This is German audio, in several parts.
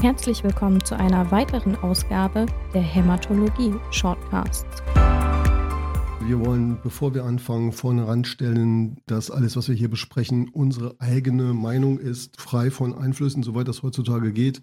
Herzlich willkommen zu einer weiteren Ausgabe der Hämatologie Shortcasts. Wir wollen, bevor wir anfangen, vorne ranstellen, dass alles, was wir hier besprechen, unsere eigene Meinung ist, frei von Einflüssen, soweit das heutzutage geht.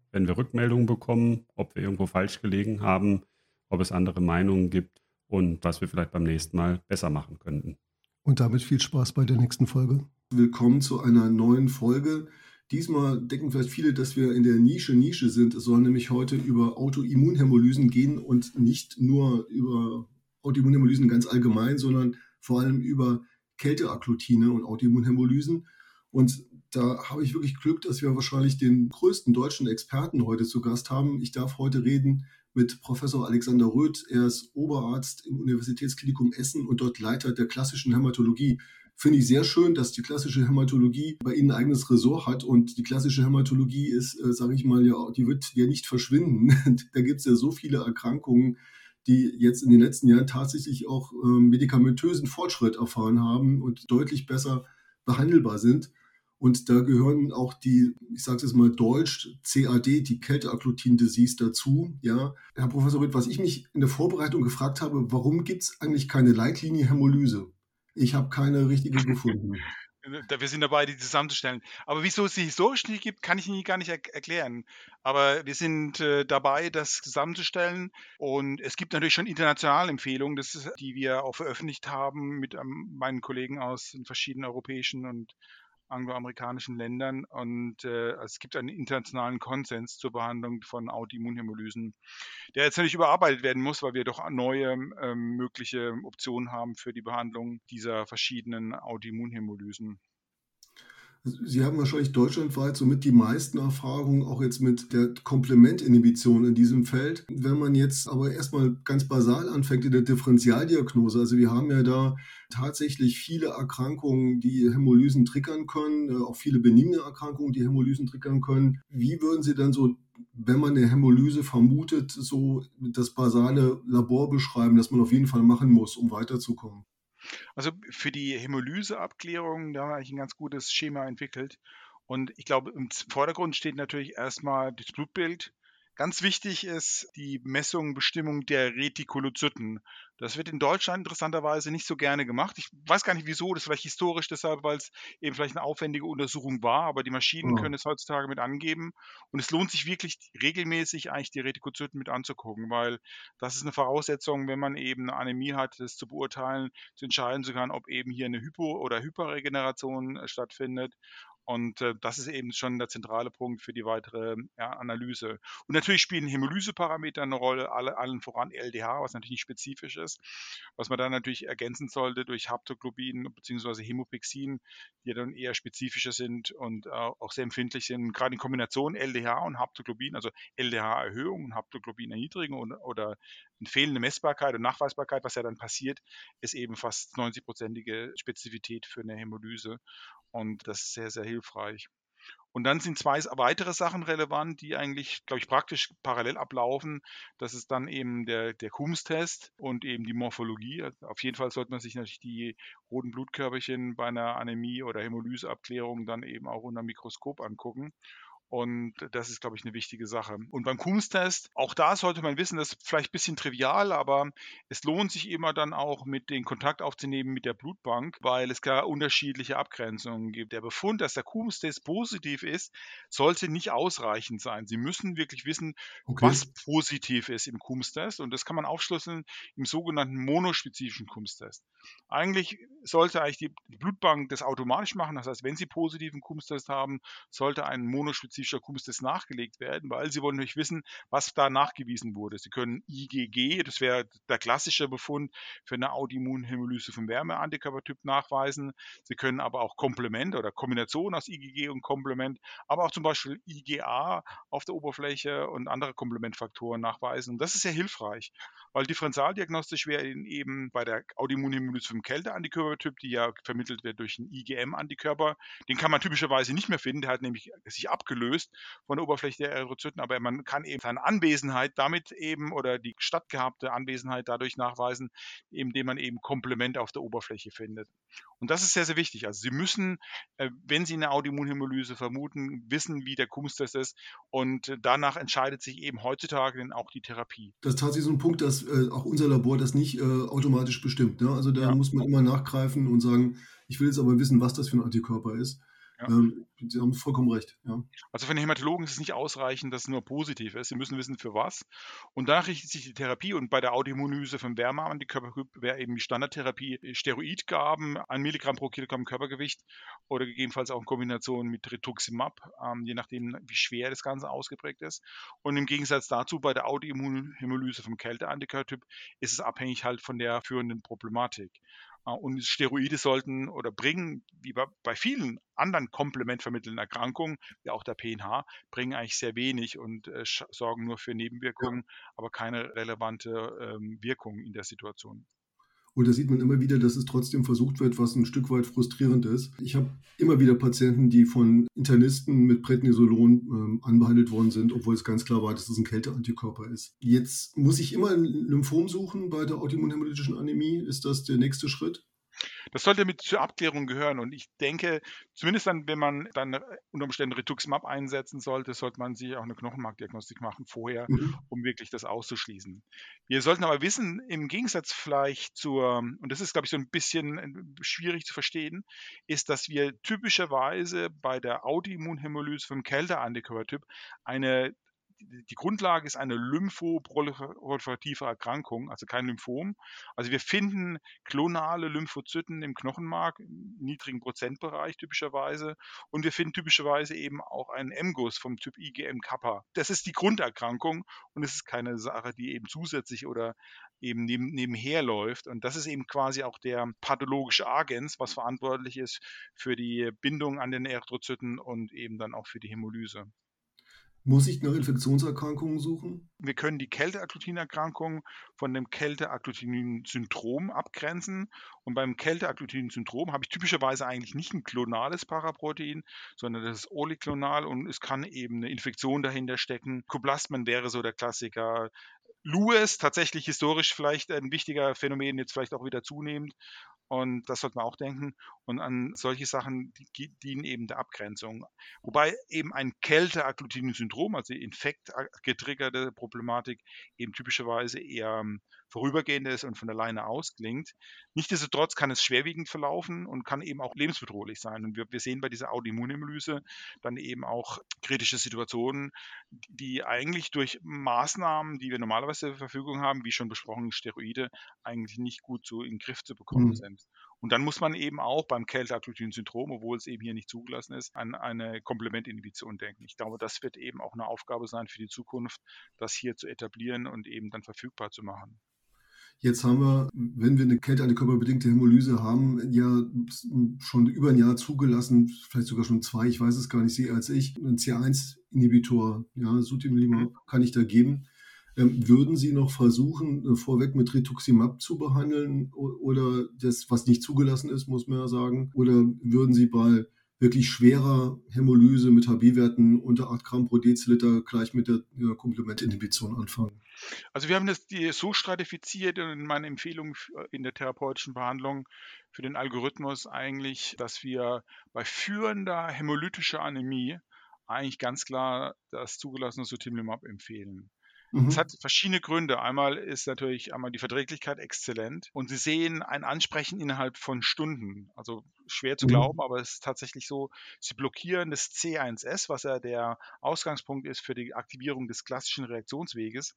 wenn wir Rückmeldungen bekommen, ob wir irgendwo falsch gelegen haben, ob es andere Meinungen gibt und was wir vielleicht beim nächsten Mal besser machen könnten. Und damit viel Spaß bei der nächsten Folge. Willkommen zu einer neuen Folge. Diesmal denken vielleicht viele, dass wir in der Nische Nische sind. Es soll nämlich heute über Autoimmunhämolysen gehen und nicht nur über Autoimmunhämolysen ganz allgemein, sondern vor allem über Kälteagglutine und Autoimmunhämolysen. Und da habe ich wirklich Glück, dass wir wahrscheinlich den größten deutschen Experten heute zu Gast haben. Ich darf heute reden mit Professor Alexander Röth. Er ist Oberarzt im Universitätsklinikum Essen und dort Leiter der klassischen Hämatologie. Finde ich sehr schön, dass die klassische Hämatologie bei Ihnen ein eigenes Ressort hat und die klassische Hämatologie ist, äh, sage ich mal, ja, die wird ja nicht verschwinden. da gibt es ja so viele Erkrankungen, die jetzt in den letzten Jahren tatsächlich auch äh, medikamentösen Fortschritt erfahren haben und deutlich besser behandelbar sind. Und da gehören auch die, ich sage es jetzt mal deutsch, CAD, die Kälteagglutin Disease dazu. Ja, Herr Professor Ritt, was ich mich in der Vorbereitung gefragt habe, warum gibt es eigentlich keine Leitlinie Hämolyse? Ich habe keine richtige gefunden. Wir sind dabei, die zusammenzustellen. Aber wieso es sie historisch nicht gibt, kann ich Ihnen gar nicht er erklären. Aber wir sind äh, dabei, das zusammenzustellen. Und es gibt natürlich schon internationale Empfehlungen, das, die wir auch veröffentlicht haben mit ähm, meinen Kollegen aus den verschiedenen europäischen und angloamerikanischen Ländern und äh, es gibt einen internationalen Konsens zur Behandlung von Autoimmunhämolysen, der jetzt natürlich überarbeitet werden muss, weil wir doch neue ähm, mögliche Optionen haben für die Behandlung dieser verschiedenen Autoimmunhämolysen. Sie haben wahrscheinlich deutschlandweit somit die meisten Erfahrungen auch jetzt mit der Komplementinhibition in diesem Feld. Wenn man jetzt aber erstmal ganz basal anfängt in der Differentialdiagnose, also wir haben ja da tatsächlich viele Erkrankungen, die Hämolysen triggern können, äh, auch viele benigne Erkrankungen, die Hämolysen triggern können. Wie würden Sie dann so wenn man eine Hämolyse vermutet, so das basale Labor beschreiben, das man auf jeden Fall machen muss, um weiterzukommen? Also für die Hämolyseabklärung, da habe ich ein ganz gutes Schema entwickelt. Und ich glaube, im Vordergrund steht natürlich erstmal das Blutbild. Ganz wichtig ist die Messung, Bestimmung der Retikulozyten. Das wird in Deutschland interessanterweise nicht so gerne gemacht. Ich weiß gar nicht wieso, das ist vielleicht historisch deshalb, weil es eben vielleicht eine aufwendige Untersuchung war, aber die Maschinen Ja. können es heutzutage mit angeben. Und es lohnt sich wirklich regelmäßig eigentlich die Retikulozyten mit anzugucken, weil das ist eine Voraussetzung, wenn man eben eine Anämie hat, das zu beurteilen, zu entscheiden zu können, ob eben hier eine Hypo- oder Hyperregeneration äh, stattfindet. Und äh, das ist eben schon der zentrale Punkt für die weitere ja, Analyse. Und natürlich spielen Hämolyseparameter eine Rolle, alle, allen voran LDH, was natürlich nicht spezifisch ist, was man dann natürlich ergänzen sollte durch Haptoglobin bzw. Hämopexin, die dann eher spezifischer sind und äh, auch sehr empfindlich sind, gerade in Kombination LDH und Haptoglobin, also LDH-Erhöhung und Haptoglobin-Erniedrigung oder, oder eine fehlende Messbarkeit und Nachweisbarkeit, was ja dann passiert, ist eben fast 90-prozentige Spezifität für eine Hämolyse. Und das ist sehr, sehr hilfreich. Und dann sind zwei weitere Sachen relevant, die eigentlich, glaube ich, praktisch parallel ablaufen. Das ist dann eben der, der Coombs-Test und eben die Morphologie. Auf jeden Fall sollte man sich natürlich die roten Blutkörperchen bei einer Anämie oder Hämolyseabklärung dann eben auch unter dem Mikroskop angucken. Und das ist, glaube ich, eine wichtige Sache. Und beim Coombs-Test, auch da sollte man wissen, das ist vielleicht ein bisschen trivial, aber es lohnt sich immer dann auch mit den Kontakt aufzunehmen mit der Blutbank, weil es gar unterschiedliche Abgrenzungen gibt. Der Befund, dass der Coombs-Test positiv ist, sollte nicht ausreichend sein. Sie müssen wirklich wissen, Okay. was positiv ist im Coombs-Test. Und das kann man aufschlüsseln im sogenannten monospezifischen Coombs-Test. Eigentlich sollte eigentlich die, die Blutbank das automatisch machen. Das heißt, wenn Sie positiven Kumstest haben, sollte ein monospezifischer Kumstest nachgelegt werden, weil Sie wollen natürlich wissen, was da nachgewiesen wurde. Sie können IgG, das wäre der klassische Befund für eine Autoimmunhämolyse vom Wärmeantikörpertyp nachweisen. Sie können aber auch Komplement oder Kombination aus IgG und Komplement, aber auch zum Beispiel IgA auf der Oberfläche und andere Komplementfaktoren nachweisen. Und das ist sehr hilfreich, weil differentialdiagnostisch wäre eben bei der Autoimmunhämolyse vom Kälteantikörpertyp, die ja vermittelt wird durch einen IgM-Antikörper, den kann man typischerweise nicht mehr finden. Der hat nämlich sich abgelöst von der Oberfläche der Erythrozyten, aber man kann eben seine Anwesenheit damit eben oder die stattgehabte Anwesenheit dadurch nachweisen, indem man eben Komplement auf der Oberfläche findet. Und das ist sehr, sehr wichtig. Also Sie müssen, äh, wenn Sie eine Autoimmunhämolyse vermuten, wissen, wie der Kumstest ist und danach entscheidet sich eben heutzutage dann auch die Therapie. Das ist tatsächlich so ein Punkt, dass äh, auch unser Labor das nicht äh, automatisch bestimmt. Ne? Also da ja. muss man immer nachgreifen und sagen, ich will jetzt aber wissen, was das für ein Antikörper ist. Ja. Ähm, Sie haben vollkommen recht. Ja. Also für den Hämatologen ist es nicht ausreichend, dass es nur positiv ist. Sie müssen wissen, für was. Und danach richtet sich die Therapie. Und bei der Autoimmunlyse vom Wärmeantikörpertyp wäre eben die Standardtherapie Steroidgaben, ein Milligramm pro Kilogramm Körpergewicht oder gegebenenfalls auch in Kombination mit Rituximab, ähm, je nachdem, wie schwer das Ganze ausgeprägt ist. Und im Gegensatz dazu bei der Autoimmunhämolyse vom Kälteantikörpertyp ist es abhängig halt von der führenden Problematik. Äh, und Steroide sollten oder bringen, wie bei vielen anderen komplementvermittelnden Erkrankungen, wie auch der PNH, bringen eigentlich sehr wenig und äh, sorgen nur für Nebenwirkungen, ja. aber keine relevante ähm, Wirkung in der Situation. Und da sieht man immer wieder, dass es trotzdem versucht wird, was ein Stück weit frustrierend ist. Ich habe immer wieder Patienten, die von Internisten mit Prednisolon ähm, anbehandelt worden sind, obwohl es ganz klar war, dass es ein Kälteantikörper ist. Jetzt muss ich immer ein Lymphom suchen bei der autoimmunhämolytischen Anämie. Ist das der nächste Schritt? Das sollte mit zur Abklärung gehören. Und ich denke, zumindest dann, wenn man dann unter Umständen Rituximab einsetzen sollte, sollte man sich auch eine Knochenmarkdiagnostik machen vorher, mhm. um wirklich das auszuschließen. Wir sollten aber wissen, im Gegensatz vielleicht zur, und das ist, glaube ich, so ein bisschen äh, schwierig zu verstehen, ist, dass wir typischerweise bei der Autoimmunhämolyse vom Kälteantikörpertyp eine die Grundlage ist eine lymphoproliferative Erkrankung, also kein Lymphom. Also wir finden klonale Lymphozyten im Knochenmark, im niedrigen Prozentbereich typischerweise. Und wir finden typischerweise eben auch einen MGUS vom Typ IgM-Kappa. Das ist die Grunderkrankung und es ist keine Sache, die eben zusätzlich oder eben neben, nebenher läuft. Und das ist eben quasi auch der pathologische Agens, was verantwortlich ist für die Bindung an den Erythrozyten und eben dann auch für die Hämolyse. Muss ich nach Infektionserkrankungen suchen? Wir können die Kälteagglutinerkrankung von dem Kälteagglutinin-Syndrom abgrenzen. Und beim Kälteagglutinin-Syndrom habe ich typischerweise eigentlich nicht ein klonales Paraprotein, sondern das ist oliklonal und es kann eben eine Infektion dahinter stecken. Kublasmen wäre so der Klassiker. Lewis, tatsächlich historisch vielleicht ein wichtiger Phänomen, jetzt vielleicht auch wieder zunehmend. Und das sollte man auch denken. Und an solche Sachen die dienen eben der Abgrenzung. Wobei eben ein Kälte-Agglutinin-Syndrom, also infektgetriggerte Problematik, eben typischerweise eher ähm, vorübergehend ist und von alleine ausklingt. Nichtsdestotrotz kann es schwerwiegend verlaufen und kann eben auch lebensbedrohlich sein. Und wir, wir sehen bei dieser Autoimmunhämolyse dann eben auch kritische Situationen, die eigentlich durch Maßnahmen, die wir normalerweise zur Verfügung haben, wie schon besprochen, Steroide, eigentlich nicht gut so in den Griff zu bekommen mhm. sind. Und dann muss man eben auch beim Kälteagglutinin-Syndrom, obwohl es eben hier nicht zugelassen ist, an eine Komplementinhibition denken. Ich glaube, das wird eben auch eine Aufgabe sein für die Zukunft, das hier zu etablieren und eben dann verfügbar zu machen. Jetzt haben wir, wenn wir eine kälteantikörperbedingte Hämolyse haben, ja schon über ein Jahr zugelassen, vielleicht sogar schon zwei, ich weiß es gar nicht, Sie als ich, ein C1-Inhibitor, ja, Sutimlimab kann ich da geben. Ähm, würden Sie noch versuchen, äh, vorweg mit Rituximab zu behandeln oder das, was nicht zugelassen ist, muss man ja sagen? Oder würden Sie bei wirklich schwerer Hämolyse mit HB-Werten unter 8 Gramm pro Deziliter gleich mit der ja, Komplementinhibition anfangen. Also wir haben das so stratifiziert in meiner Empfehlung in der therapeutischen Behandlung für den Algorithmus eigentlich, dass wir bei führender hämolytischer Anämie eigentlich ganz klar das zugelassene Sutimlimab empfehlen. Mhm. Es hat verschiedene Gründe. Einmal ist natürlich einmal die Verträglichkeit exzellent und Sie sehen ein Ansprechen innerhalb von Stunden. Also schwer zu mhm. glauben, aber es ist tatsächlich so, Sie blockieren das C1S, was ja der Ausgangspunkt ist für die Aktivierung des klassischen Reaktionsweges.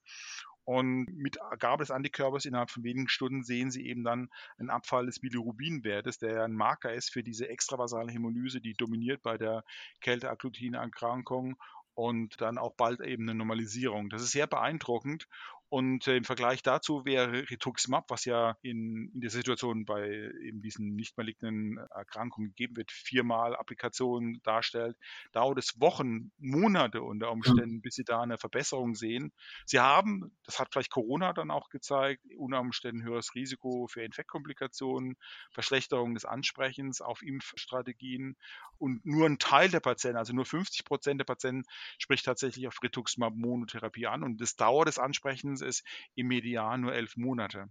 Und mit Gabe des Antikörpers innerhalb von wenigen Stunden sehen Sie eben dann einen Abfall des Bilirubinwertes, der ein Marker ist für diese extravasale Hämolyse, die dominiert bei der Kälteagglutinerkrankung und dann auch bald eben eine Normalisierung. Das ist sehr beeindruckend und äh, im Vergleich dazu wäre Rituximab, was ja in, in der Situation bei eben diesen nicht malignen Erkrankungen gegeben wird, viermal Applikationen darstellt, dauert es Wochen, Monate unter Umständen, bis sie da eine Verbesserung sehen. Sie haben, das hat vielleicht Corona dann auch gezeigt, unter Umständen höheres Risiko für Infektkomplikationen, Verschlechterung des Ansprechens auf Impfstrategien. Und nur ein Teil der Patienten, also nur 50 Prozent der Patienten, spricht tatsächlich auf Rituximab-Monotherapie an. Und das Dauer des Ansprechens ist im Median nur elf Monate.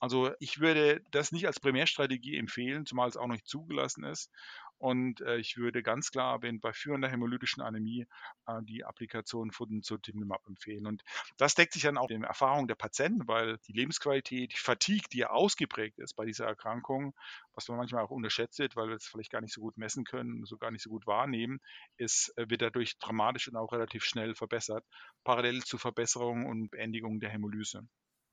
Also ich würde das nicht als Primärstrategie empfehlen, zumal es auch nicht zugelassen ist. Und äh, ich würde ganz klar, wenn bei führender hämolytischen Anämie, äh, die Applikation von Zotimlimab empfehlen. Und das deckt sich dann auch mit den Erfahrungen der Patienten, weil die Lebensqualität, die Fatigue, die ja ausgeprägt ist bei dieser Erkrankung, was man manchmal auch unterschätzt wird, weil wir es vielleicht gar nicht so gut messen können, so gar nicht so gut wahrnehmen, ist, äh, wird dadurch dramatisch und auch relativ schnell verbessert, parallel zur Verbesserung und Beendigung der Hämolyse.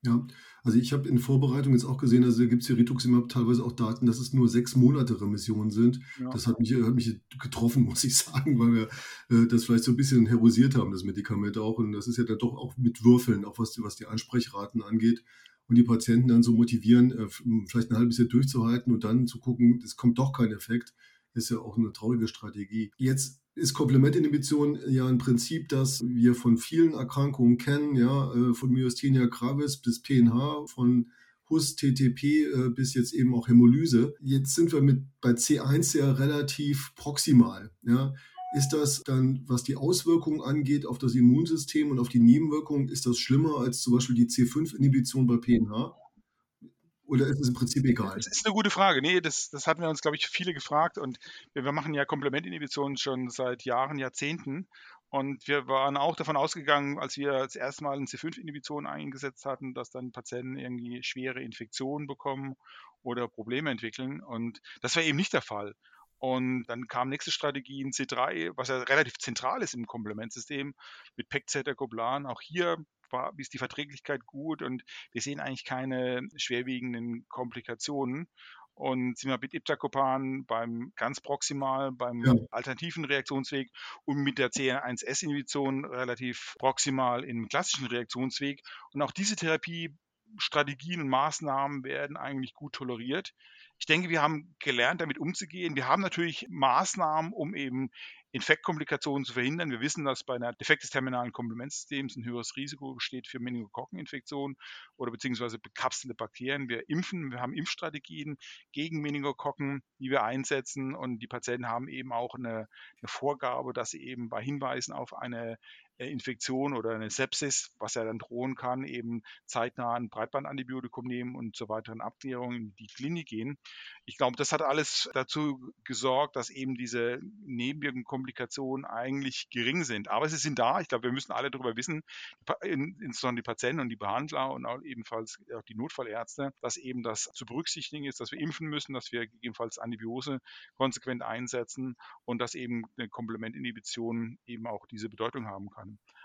Ja, also ich habe in Vorbereitung jetzt auch gesehen, also gibt es hier Rituximab teilweise auch Daten, dass es nur sechs Monate Remissionen sind. Ja. Das hat mich, hat mich getroffen, muss ich sagen, weil wir äh, das vielleicht so ein bisschen herosiert haben, das Medikament auch. Und das ist ja dann doch auch mit Würfeln, auch was, was die Ansprechraten angeht. Und die Patienten dann so motivieren, äh, vielleicht ein halbes Jahr durchzuhalten und dann zu gucken, es kommt doch kein Effekt, ist ja auch eine traurige Strategie. Jetzt ist Komplementinhibition ja ein Prinzip, das wir von vielen Erkrankungen kennen, ja, äh, von Myasthenia gravis bis PNH, von HUS, TTP äh, bis jetzt eben auch Hämolyse. Jetzt sind wir mit bei C1 ja relativ proximal, ja. Ist das dann, was die Auswirkungen angeht auf das Immunsystem und auf die Nebenwirkungen, ist das schlimmer als zum Beispiel die C5-Inhibition bei PNH? Oder ist es im Prinzip egal? Das ist eine gute Frage. Nee, das, das hatten wir uns, glaube ich, viele gefragt. Und wir, wir machen ja Komplementinhibitionen schon seit Jahren, Jahrzehnten. Und wir waren auch davon ausgegangen, als wir das erste Mal eine C5-Inhibition eingesetzt hatten, dass dann Patienten irgendwie schwere Infektionen bekommen oder Probleme entwickeln. Und das war eben nicht der Fall. Und dann kam nächste Strategie in C3, was ja relativ zentral ist im Komplementsystem mit Pegcetacoplan. Auch hier war, ist die Verträglichkeit gut und wir sehen eigentlich keine schwerwiegenden Komplikationen. Und sind wir mit Iptacopan beim ganz proximal, beim ja. alternativen Reaktionsweg und mit der CN1S-Inhibition relativ proximal im klassischen Reaktionsweg. Und auch diese Therapiestrategien und Maßnahmen werden eigentlich gut toleriert. Ich denke, wir haben gelernt, damit umzugehen. Wir haben natürlich Maßnahmen, um eben Infektkomplikationen zu verhindern. Wir wissen, dass bei einer Defekt des terminalen Komplementsystems ein höheres Risiko besteht für Meningokokkeninfektionen oder beziehungsweise bekapselte Bakterien. Wir impfen, wir haben Impfstrategien gegen Meningokokken, die wir einsetzen und die Patienten haben eben auch eine, eine Vorgabe, dass sie eben bei Hinweisen auf eine Infektion oder eine Sepsis, was ja dann drohen kann, eben zeitnah ein Breitbandantibiotikum nehmen und zur weiteren Abklärung in die Klinik gehen. Ich glaube, das hat alles dazu gesorgt, dass eben diese Nebenwirkungskomplikationen eigentlich gering sind. Aber sie sind da. Ich glaube, wir müssen alle darüber wissen, insbesondere die Patienten und die Behandler und auch ebenfalls auch die Notfallärzte, dass eben das zu berücksichtigen ist, dass wir impfen müssen, dass wir gegebenenfalls Antibiose konsequent einsetzen und dass eben eine Komplementinhibition eben auch diese Bedeutung haben kann.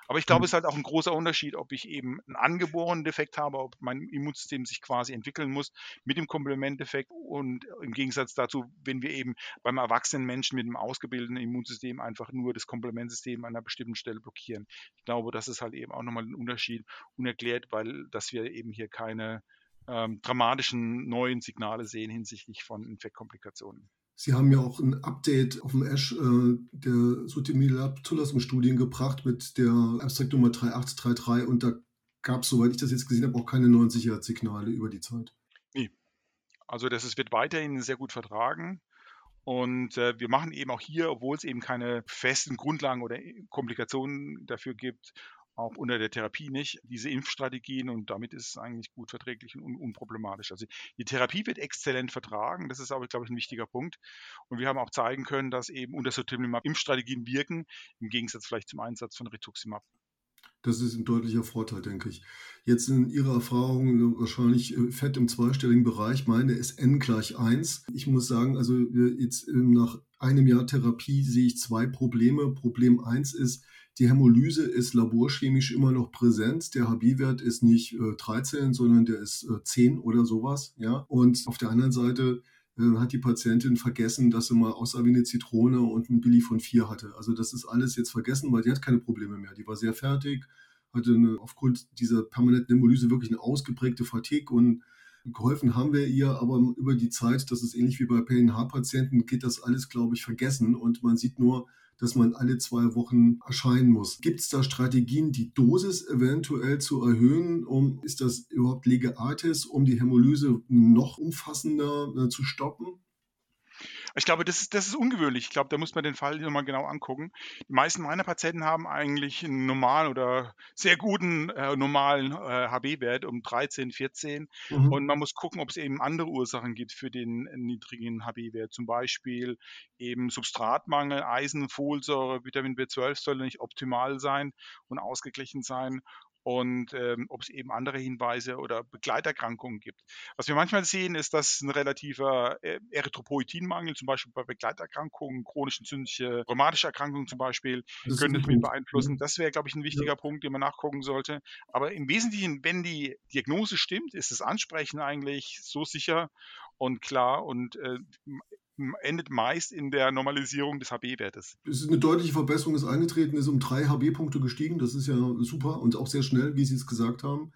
Aber ich glaube, es ist halt auch ein großer Unterschied, ob ich eben einen angeborenen Defekt habe, ob mein Immunsystem sich quasi entwickeln muss mit dem Komplementdefekt und im Gegensatz dazu, wenn wir eben beim erwachsenen Menschen mit einem ausgebildeten Immunsystem einfach nur das Komplementsystem an einer bestimmten Stelle blockieren. Ich glaube, das ist halt eben auch nochmal ein Unterschied unerklärt, weil dass wir eben hier keine ähm, dramatischen neuen Signale sehen hinsichtlich von Infektkomplikationen. Sie haben ja auch ein Update auf dem Ash äh, der Sutimilab-Zulassungsstudien gebracht mit der Abstract Nummer 3833 und da gab es, soweit ich das jetzt gesehen habe, auch keine neuen Sicherheitssignale über die Zeit. Nee. Also das ist, wird weiterhin sehr gut vertragen. Und äh, wir machen eben auch hier, obwohl es eben keine festen Grundlagen oder Komplikationen dafür gibt, auch unter der Therapie nicht, diese Impfstrategien und damit ist es eigentlich gut verträglich und un unproblematisch. Also die Therapie wird exzellent vertragen, das ist aber, glaube ich, ein wichtiger Punkt. Und wir haben auch zeigen können, dass eben unter Sotimlimab Impfstrategien wirken, im Gegensatz vielleicht zum Einsatz von Rituximab. Das ist ein deutlicher Vorteil, denke ich. Jetzt in Ihrer Erfahrung wahrscheinlich äh, fett im zweistelligen Bereich. Meine ist n gleich 1. Ich muss sagen, also jetzt ähm, nach einem Jahr Therapie sehe ich zwei Probleme. Problem 1 ist, Die Hämolyse ist laborchemisch immer noch präsent. Der HB-Wert ist nicht äh, 13, sondern der ist äh, 10 oder sowas. Ja? Und auf der anderen Seite äh, hat die Patientin vergessen, dass sie mal aussah wie eine Zitrone und ein Billy von 4 hatte. Also das ist alles jetzt vergessen, weil die hat keine Probleme mehr. Die war sehr fertig, hatte eine, aufgrund dieser permanenten Hämolyse wirklich eine ausgeprägte Fatigue und geholfen haben wir ihr, aber über die Zeit, das ist ähnlich wie bei PNH-Patienten, geht das alles, glaube ich, vergessen und man sieht nur, dass man alle zwei Wochen erscheinen muss. Gibt es da Strategien, die Dosis eventuell zu erhöhen? Um, ist das überhaupt Lege Artis, um die Hämolyse noch umfassender äh, zu stoppen? Ich glaube, das ist, das ist ungewöhnlich. Ich glaube, da muss man den Fall nochmal genau angucken. Die meisten meiner Patienten haben eigentlich einen normalen oder sehr guten äh, normalen äh, HB-Wert um 13, 14. Mhm. Und man muss gucken, ob es eben andere Ursachen gibt für den niedrigen HB-Wert. Zum Beispiel eben Substratmangel, Eisen, Folsäure, Vitamin B12 soll nicht optimal sein und ausgeglichen sein und ähm, ob es eben andere Hinweise oder Begleiterkrankungen gibt. Was wir manchmal sehen, ist, dass ein relativer äh, Erythropoietinmangel, zum Beispiel bei Begleiterkrankungen, chronischen entzündliche rheumatische Erkrankungen zum Beispiel, das können das mit beeinflussen. Das wäre, glaube ich, ein wichtiger ja. Punkt, den man nachgucken sollte. Aber im Wesentlichen, wenn die Diagnose stimmt, ist das Ansprechen eigentlich so sicher und klar und äh, endet meist in der Normalisierung des HB-Wertes. Es ist eine deutliche Verbesserung, ist eingetreten, ist um drei HB-Punkte gestiegen. Das ist ja super und auch sehr schnell, wie Sie es gesagt haben.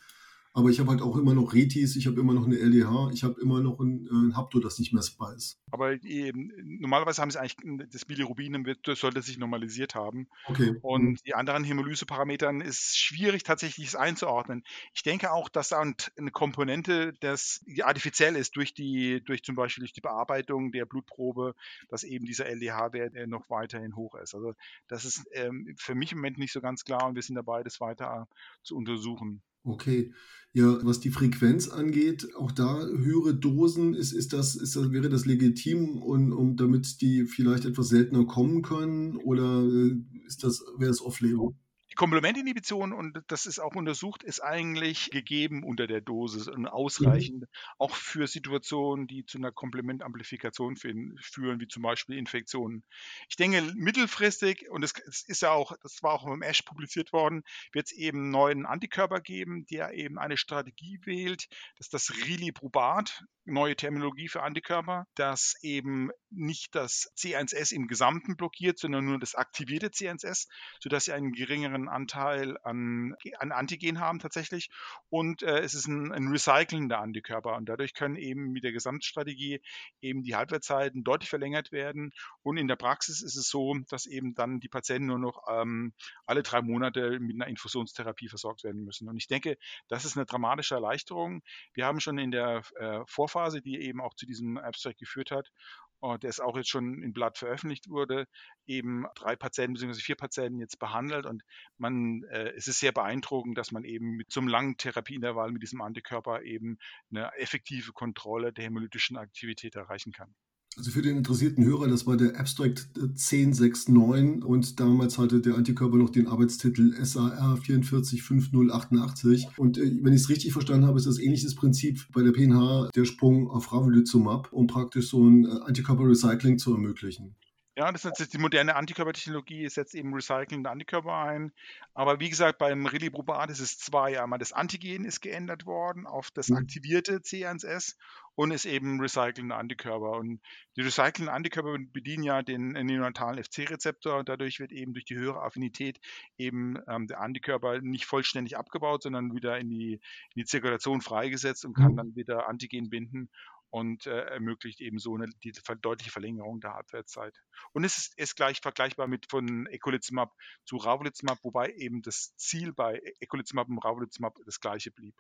Aber ich habe halt auch immer noch Retis, ich habe immer noch eine LDH, ich habe immer noch ein, äh, ein Hapto, das nicht messbar ist. Aber eben, normalerweise haben sie eigentlich das Bilirubin, das sollte sich normalisiert haben. Okay. Und mhm. die anderen Hämolyseparametern ist schwierig tatsächlich es einzuordnen. Ich denke auch, dass da eine Komponente, das artifiziell ist durch die, durch zum Beispiel durch die Bearbeitung der Blutprobe, dass eben dieser LDH-Wert noch weiterhin hoch ist. Also das ist ähm, für mich im Moment nicht so ganz klar und wir sind dabei, das weiter zu untersuchen. Okay. Ja, was die Frequenz angeht, auch da höhere Dosen, ist, ist das, ist das, wäre das legitim und, und damit die vielleicht etwas seltener kommen können oder äh, ist das, wäre das Off-Label? Die Komplementinhibition, und das ist auch untersucht, ist eigentlich gegeben unter der Dosis und ausreichend, mhm. auch für Situationen, die zu einer Komplementamplifikation führen, wie zum Beispiel Infektionen. Ich denke, mittelfristig, und es ist ja auch, das war auch im ASH publiziert worden, wird es eben neuen Antikörper geben, der eben eine Strategie wählt, dass das Rilibrubat, neue Terminologie für Antikörper, das eben nicht das C1S im Gesamten blockiert, sondern nur das aktivierte C1S, sodass sie einen geringeren Anteil an, an Antigen haben tatsächlich. Und äh, es ist ein, ein recycelnder Antikörper. Und dadurch können eben mit der Gesamtstrategie eben die Halbwertzeiten deutlich verlängert werden. Und in der Praxis ist es so, dass eben dann die Patienten nur noch ähm, alle drei Monate mit einer Infusionstherapie versorgt werden müssen. Und ich denke, das ist eine dramatische Erleichterung. Wir haben schon in der äh, Vorphase, die eben auch zu diesem Abstract geführt hat, der ist auch jetzt schon im Blatt veröffentlicht wurde, eben drei Patienten bzw. vier Patienten jetzt behandelt und man, äh, es ist sehr beeindruckend, dass man eben mit so einem langen Therapieintervall mit diesem Antikörper eben eine effektive Kontrolle der hämolytischen Aktivität erreichen kann. Also für den interessierten Hörer, das war der Abstract 1069 und damals hatte der Antikörper noch den Arbeitstitel SAR 445088. Und äh, wenn ich es richtig verstanden habe, ist das ähnliches Prinzip bei der PNH der Sprung auf Ravulizumab, um praktisch so ein äh, Antikörper-Recycling zu ermöglichen. Ja, das ist jetzt die moderne Antikörpertechnologie, setzt eben recycelnde Antikörper ein. Aber wie gesagt, beim Rilibrubat ist es zwei. Einmal das Antigen ist geändert worden auf das mhm. aktivierte C1S und ist eben recycelnde Antikörper. Und die recycelnden Antikörper bedienen ja den neonatalen FC-Rezeptor und dadurch wird eben durch die höhere Affinität eben ähm, der Antikörper nicht vollständig abgebaut, sondern wieder in die, in die Zirkulation freigesetzt und kann mhm. dann wieder Antigen binden und äh, ermöglicht eben so eine die deutliche Verlängerung der Halbwertszeit. Und es ist, ist gleich vergleichbar mit von Ecolizumab zu Ravulizumab, wobei eben das Ziel bei Ecolizumab und Ravulizumab das gleiche blieb.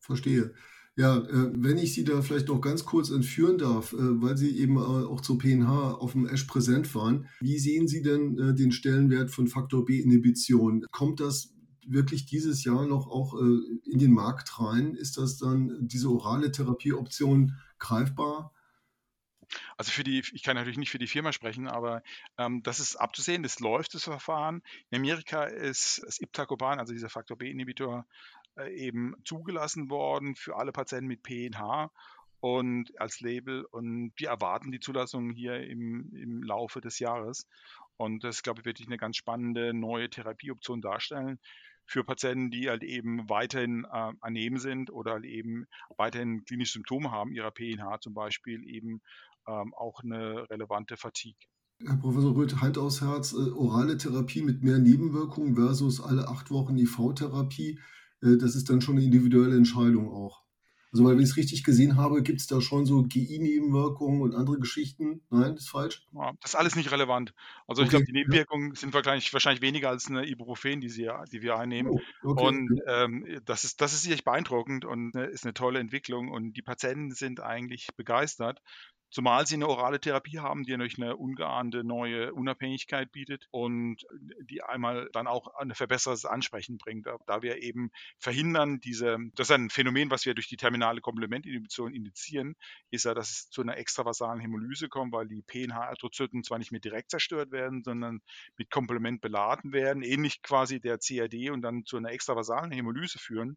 Verstehe. Ja, äh, wenn ich Sie da vielleicht noch ganz kurz entführen darf, äh, weil Sie eben äh, auch zur PNH auf dem Ash präsent waren, wie sehen Sie denn äh, den Stellenwert von Faktor B-Inhibition? Kommt das wirklich dieses Jahr noch auch äh, in den Markt rein? Ist das dann diese orale Therapieoption greifbar? Also für die, ich kann natürlich nicht für die Firma sprechen, aber ähm, das ist abzusehen, das läuft, das Verfahren. In Amerika ist das Iptacopan, also dieser Faktor B-Inhibitor, äh, eben zugelassen worden für alle Patienten mit PNH und als Label und wir erwarten die Zulassung hier im, im Laufe des Jahres. Und das, glaube ich, wirklich eine ganz spannende neue Therapieoption darstellen für Patienten, die halt eben weiterhin äh, annehmen sind oder halt eben weiterhin klinische Symptome haben, ihrer PNH zum Beispiel eben ähm, auch eine relevante Fatigue. Herr Professor Röth, Hand aus Herz, äh, orale Therapie mit mehr Nebenwirkungen versus alle acht Wochen IV-Therapie, äh, das ist dann schon eine individuelle Entscheidung auch. Also, weil, wenn ich es richtig gesehen habe, gibt es da schon so GI-Nebenwirkungen und andere Geschichten. Nein, das ist falsch? Ja, das ist alles nicht relevant. Also, ich glaube, die Nebenwirkungen sind wahrscheinlich, wahrscheinlich weniger als eine Ibuprofen, die, sie, die wir einnehmen. Oh, okay. Und ähm, das, ist, das ist sicherlich beeindruckend und äh, ist eine tolle Entwicklung. Und die Patienten sind eigentlich begeistert. Zumal sie eine orale Therapie haben, die natürlich eine ungeahnte neue Unabhängigkeit bietet und die einmal dann auch ein verbessertes Ansprechen bringt. Da wir eben verhindern, diese, das ist ein Phänomen, was wir durch die terminale Komplementinhibition indizieren, ist ja, dass es zu einer extravasalen Hämolyse kommt, weil die PNH-Erythrozyten zwar nicht mehr direkt zerstört werden, sondern mit Komplement beladen werden, ähnlich quasi der CAD und dann zu einer extravasalen Hämolyse führen.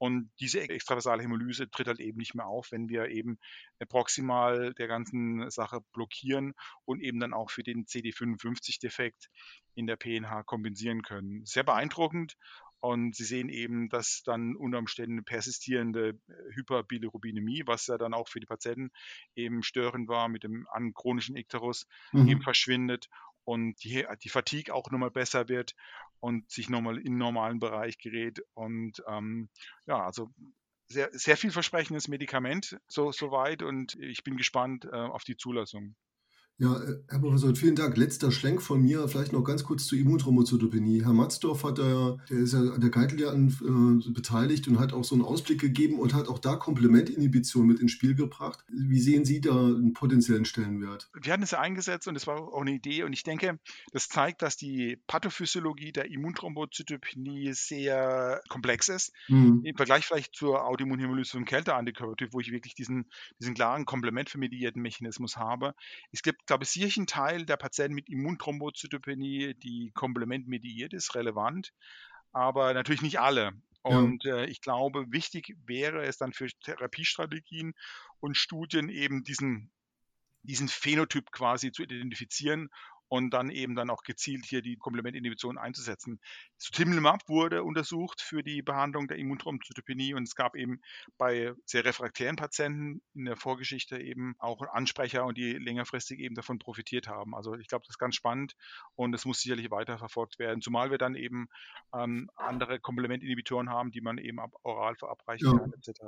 Und diese extravasale Hämolyse tritt halt eben nicht mehr auf, wenn wir eben äh, proximal der ganzen Sache blockieren und eben dann auch für den CD55-Defekt in der PNH kompensieren können. Sehr beeindruckend. Und Sie sehen eben, dass dann unter Umständen persistierende äh, Hyperbilirubinämie, was ja dann auch für die Patienten eben störend war mit dem chronischen Ikterus, mhm. eben verschwindet und die, die Fatigue auch nochmal besser wird und sich nochmal in den normalen Bereich gerät. Und ähm, ja, also sehr, sehr vielversprechendes Medikament so, soweit und ich bin gespannt äh, auf die Zulassung. Ja, äh, Herr Professor, vielen Dank. Letzter Schlenk von mir, vielleicht noch ganz kurz zur Immunthrombozytopenie. Herr Matzdorf hat da, der ist ja an der Geitel ja äh, beteiligt und hat auch so einen Ausblick gegeben und hat auch da Komplementinhibition mit ins Spiel gebracht. Wie sehen Sie da einen potenziellen Stellenwert? Wir hatten es ja eingesetzt und es war auch eine Idee und ich denke, das zeigt, dass die Pathophysiologie der Immunthrombozytopenie sehr komplex ist. Mhm. Im Vergleich vielleicht zur Autoimmunhämolyse und Kälteantikörper, wo ich wirklich diesen, diesen klaren komplementvermediierten Mechanismus habe. Es gibt glaube, sicherlich ein Teil der Patienten mit Immunthrombozytopenie, die komplementmediiert ist, relevant, aber natürlich nicht alle. Und ja. äh, ich glaube, wichtig wäre es dann für Therapiestrategien und Studien eben diesen, diesen Phänotyp quasi zu identifizieren und dann eben dann auch gezielt hier die Komplementinhibition einzusetzen. Sutimlimab wurde untersucht für die Behandlung der Immunthrombozytopenie und es gab eben bei sehr refraktären Patienten in der Vorgeschichte eben auch Ansprecher und die längerfristig eben davon profitiert haben. Also ich glaube, das ist ganz spannend und es muss sicherlich weiter verfolgt werden, zumal wir dann eben ähm, andere Komplementinhibitoren haben, die man eben oral verabreichen ja. kann etc.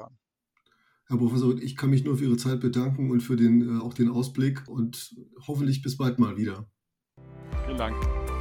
Herr Professor, ich kann mich nur für Ihre Zeit bedanken und für den, äh, auch den Ausblick und hoffentlich bis bald mal wieder. Vielen Dank.